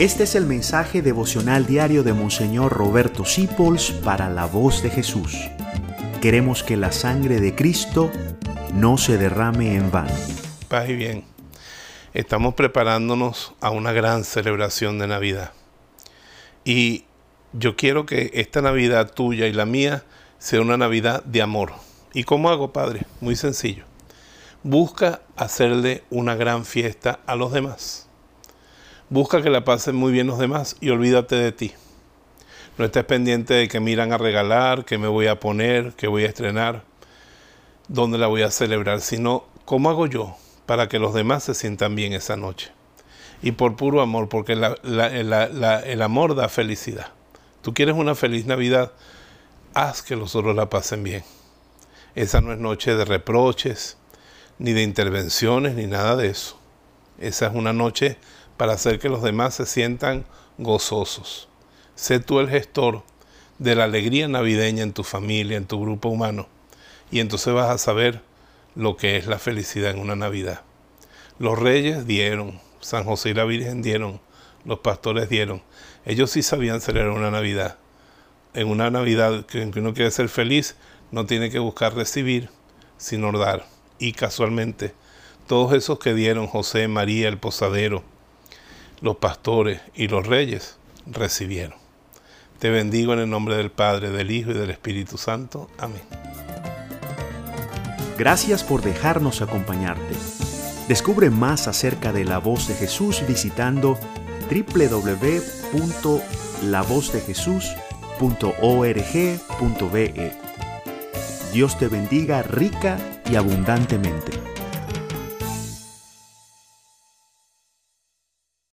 Este es el mensaje devocional diario de Monseñor Roberto Sipols para la voz de Jesús. Queremos que la sangre de Cristo no se derrame en vano. Paz y bien. Estamos preparándonos a una gran celebración de Navidad. Y yo quiero que esta Navidad tuya y la mía sea una Navidad de amor. ¿Y cómo hago, Padre? Muy sencillo. Busca hacerle una gran fiesta a los demás. Busca que la pasen muy bien los demás y olvídate de ti. No estés pendiente de que miran a regalar, que me voy a poner, que voy a estrenar, dónde la voy a celebrar, sino cómo hago yo para que los demás se sientan bien esa noche. Y por puro amor, porque el amor da felicidad. Tú quieres una feliz Navidad, haz que los otros la pasen bien. Esa no es noche de reproches, ni de intervenciones, ni nada de eso. Esa es una noche para hacer que los demás se sientan gozosos. Sé tú el gestor de la alegría navideña en tu familia, en tu grupo humano, y entonces vas a saber lo que es la felicidad en una Navidad. Los reyes dieron, San José y la Virgen dieron, los pastores dieron. Ellos sí sabían celebrar una Navidad. En una Navidad que uno quiere ser feliz, no tiene que buscar recibir, sino dar. Y casualmente, todos esos que dieron, José, María, el posadero, los pastores y los reyes recibieron. Te bendigo en el nombre del Padre, del Hijo y del Espíritu Santo. Amén. Gracias por dejarnos acompañarte. Descubre más acerca de la voz de Jesús visitando www.lavozdejesús.org.be. Dios te bendiga rica y abundantemente.